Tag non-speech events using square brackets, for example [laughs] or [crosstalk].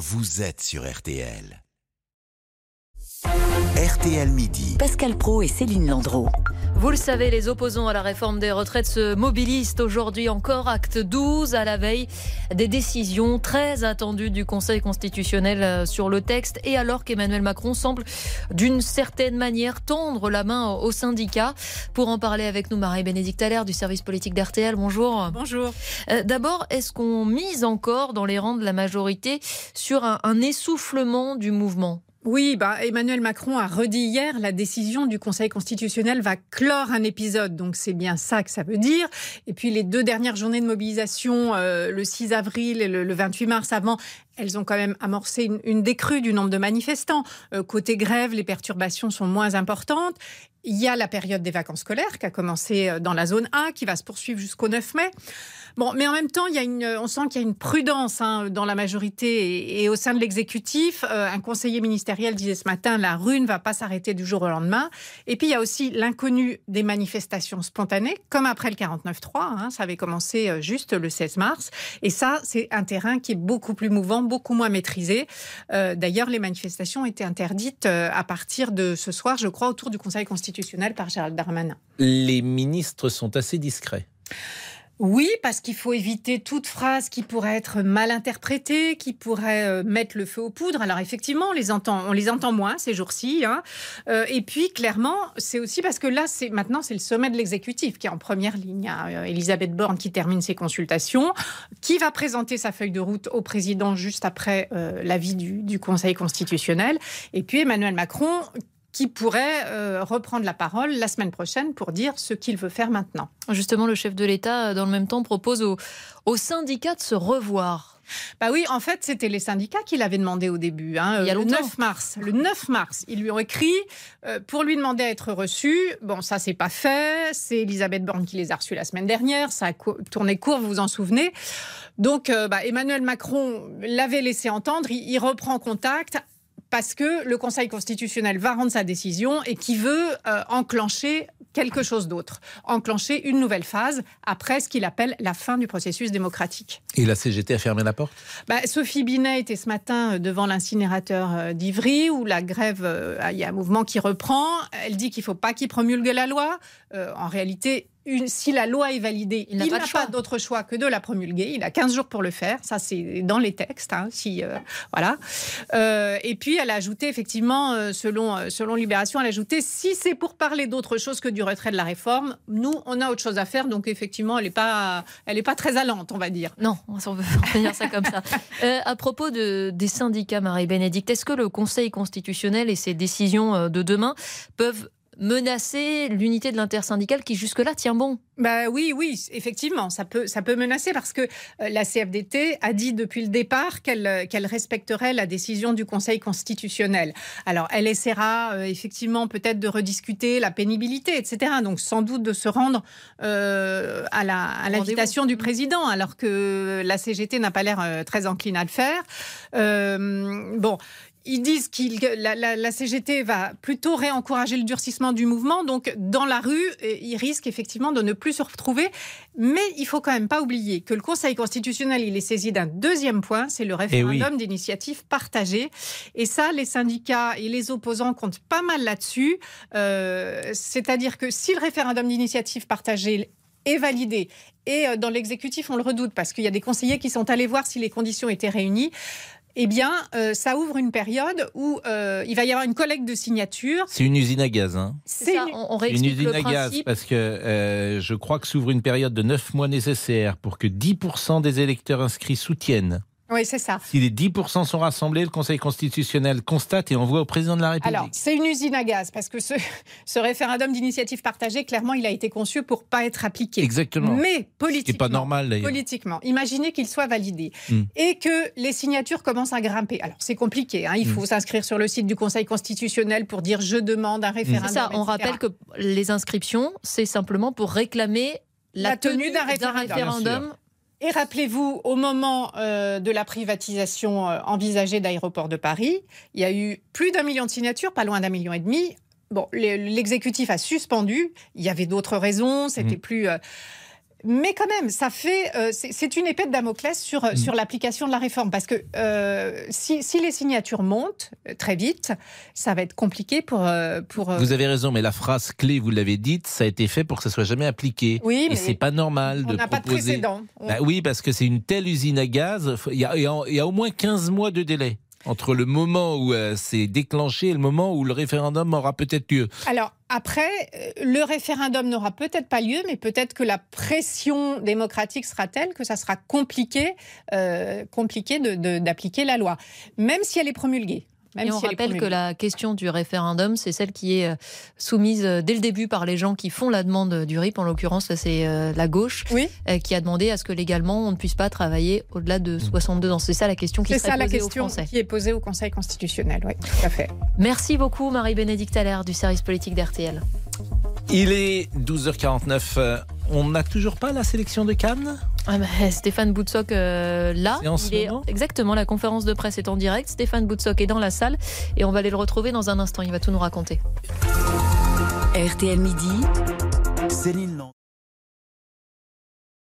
vous êtes sur RTL. RTL Midi. Pascal Pro et Céline Landreau. Vous le savez, les opposants à la réforme des retraites se mobilisent aujourd'hui encore, acte 12, à la veille des décisions très attendues du Conseil constitutionnel euh, sur le texte et alors qu'Emmanuel Macron semble d'une certaine manière tendre la main aux syndicats. Pour en parler avec nous, Marie-Bénédicte Allaire du service politique d'RTL, bonjour. Bonjour. Euh, D'abord, est-ce qu'on mise encore dans les rangs de la majorité sur un, un essoufflement du mouvement? Oui, bah, Emmanuel Macron a redit hier la décision du Conseil constitutionnel va clore un épisode. Donc c'est bien ça que ça veut dire. Et puis les deux dernières journées de mobilisation, euh, le 6 avril et le, le 28 mars avant, elles ont quand même amorcé une, décrue du nombre de manifestants. Euh, côté grève, les perturbations sont moins importantes. Il y a la période des vacances scolaires qui a commencé euh, dans la zone A, qui va se poursuivre jusqu'au 9 mai. Bon, mais en même temps, il y a une, on sent qu'il y a une prudence hein, dans la majorité et, au sein de l'exécutif. Euh, un conseiller ministériel disait ce matin, la rue ne va pas s'arrêter du jour au lendemain. Et puis il y a aussi l'inconnu des manifestations spontanées, comme après le 49-3. Hein, ça avait commencé juste le 16 mars. Et ça, c'est un terrain qui est beaucoup plus mouvant, beaucoup moins maîtrisé. Euh, D'ailleurs, les manifestations étaient interdites euh, à partir de ce soir, je crois, autour du Conseil constitutionnel par Gérald Darmanin. Les ministres sont assez discrets. Oui, parce qu'il faut éviter toute phrase qui pourrait être mal interprétée, qui pourrait euh, mettre le feu aux poudres. Alors effectivement, on les entend, moins ces jours-ci. Hein. Euh, et puis clairement, c'est aussi parce que là, c'est maintenant c'est le sommet de l'exécutif qui est en première ligne. A euh, Elisabeth Borne qui termine ses consultations, qui va présenter sa feuille de route au président juste après l'avis du Conseil constitutionnel. Et puis Emmanuel Macron qui pourrait euh, reprendre la parole la semaine prochaine pour dire ce qu'il veut faire maintenant. Justement, le chef de l'État, dans le même temps, propose aux, aux syndicats de se revoir. Bah oui, en fait, c'était les syndicats qui l'avaient demandé au début. Hein, Il y a le longtemps. 9 mars. Le 9 mars, ils lui ont écrit euh, pour lui demander à être reçu. Bon, ça, c'est pas fait. C'est Elisabeth Borne qui les a reçus la semaine dernière. Ça a cou- tourné court, vous vous en souvenez. Donc, euh, bah, Emmanuel Macron l'avait laissé entendre. Il, il reprend contact parce que le Conseil constitutionnel va rendre sa décision et qui veut euh, enclencher quelque chose d'autre, enclencher une nouvelle phase après ce qu'il appelle la fin du processus démocratique. Et la CGT a fermé la porte? Bah, Sophie Binet était ce matin euh, devant l'incinérateur euh, d'Ivry où la grève, euh, il y a un mouvement qui reprend. Elle dit qu'il ne faut pas qu'il promulgue la loi. Euh, en réalité, une, si la loi est validée, Il n'a pas pas, d'autre choix que de la promulguer. Il a 15 jours pour le faire. Ça, c'est dans les textes. hein, si, euh, voilà. Euh, et puis, elle a ajouté, effectivement, euh, selon, selon Libération, elle a ajouté si c'est pour parler d'autre chose que du retrait de la réforme, nous, on a autre chose à faire. Donc, effectivement, elle n'est pas, elle est pas très allante, on va dire. Non, on veut [laughs] dire ça comme ça. [laughs] Euh, à propos de, des syndicats, Marie-Bénédicte, est-ce que le Conseil constitutionnel et ses décisions de demain peuvent menacer l'unité de l'intersyndicale qui jusque-là tient bon Bah oui, oui, effectivement, ça peut, ça peut menacer parce que euh, la CFDT a dit depuis le départ qu'elle euh, qu'elle respecterait la décision du Conseil constitutionnel. Alors, elle essaiera euh, effectivement peut-être de rediscuter la pénibilité, etc. Donc, sans doute de se rendre euh, à la- à l'invitation du président, alors que la CGT n'a pas l'air euh, très encline à le faire. Bon. Ils disent que la, la- la CGT va plutôt réencourager le durcissement du mouvement. Donc, dans la rue, ils risquent effectivement de ne plus se retrouver. Mais il faut quand même pas oublier que le Conseil constitutionnel, il est saisi d'un deuxième point, c'est le référendum d'initiative partagée. Et ça, les syndicats et les opposants comptent pas mal là-dessus. Euh, C'est-à-dire que si le référendum d'initiative partagée est validé, et euh, dans l'exécutif, on le redoute parce qu'il y a des conseillers qui sont allés voir si les conditions étaient réunies, eh bien, euh, ça ouvre une période où euh, il va y avoir une collecte de signatures. C'est une usine à gaz. Hein. C'est ça, on, on Une usine le à gaz principe. parce que euh, je crois que s'ouvre une période de 9 mois nécessaire pour que 10% des électeurs inscrits soutiennent. Oui, c'est ça. Si les 10% sont rassemblés, le Conseil constitutionnel constate et envoie au président de la République. Alors, c'est une usine à gaz parce que ce, [laughs] ce référendum d'initiative partagée, clairement, il a été conçu pour pas être appliqué. Exactement. Mais politiquement, n'est pas normal d'ailleurs. Politiquement, imaginez qu'il soit validé Hmm. et que les signatures commencent à grimper. Alors c'est compliqué, hein. il Hmm. faut s'inscrire sur le site du Conseil constitutionnel pour dire je demande un référendum. C'est ça, on etc. rappelle que les inscriptions, c'est simplement pour réclamer la, La tenue d'un référendum. référendum. Et rappelez-vous, au moment euh, de la privatisation euh, envisagée d'Aéroport de Paris, il y a eu plus d'un million de signatures, pas loin d'un million et demi. Bon, le- l'exécutif a suspendu. Il y avait d'autres raisons. C'était Mhm. plus. euh, Mais quand même, ça fait, euh, c'est une épée de Damoclès sur, mm. sur l'application de la réforme. Parce que euh, si, si, les signatures montent euh, très vite, ça va être compliqué pour. pour vous avez raison, mais la phrase clé, vous l'avez dite, ça a été fait pour que ça soit jamais appliqué. Oui, mais. Et c'est pas normal on de n'a pas de précédent. Bah oui, parce que c'est une telle usine à gaz. Il y, a, il y a au moins 15 mois de délai entre le moment où c'est déclenché et le moment où le référendum aura peut-être lieu. Alors, après, euh, le référendum n'aura peut-être pas lieu, mais peut-être que la pression démocratique sera telle que ça sera compliqué, euh, compliqué d'appliquer la loi, même si elle est promulguée et on rappelle que la question du référendum, c'est celle qui est euh, soumise euh, dès le début par les gens qui font la demande du RIP. En l'occurrence, c'est euh, la gauche qui a demandé à ce que légalement on ne puisse pas travailler au-delà de 62 mmh. ans. C'est ça la question qui C'est ça la question qui est posée au Conseil constitutionnel. Oui, tout à fait. Merci beaucoup Marie-Bénédicte Allaire du service politique d'RTL. Il est 12h49. On n'a toujours pas la sélection de Cannes? Ah bah, Stéphane Boutsock euh, là. exactement, la conférence de presse est en direct. Stéphane Boutsock est dans la salle et on va aller le retrouver dans un instant. Il va tout nous raconter. RTL Midi. Céline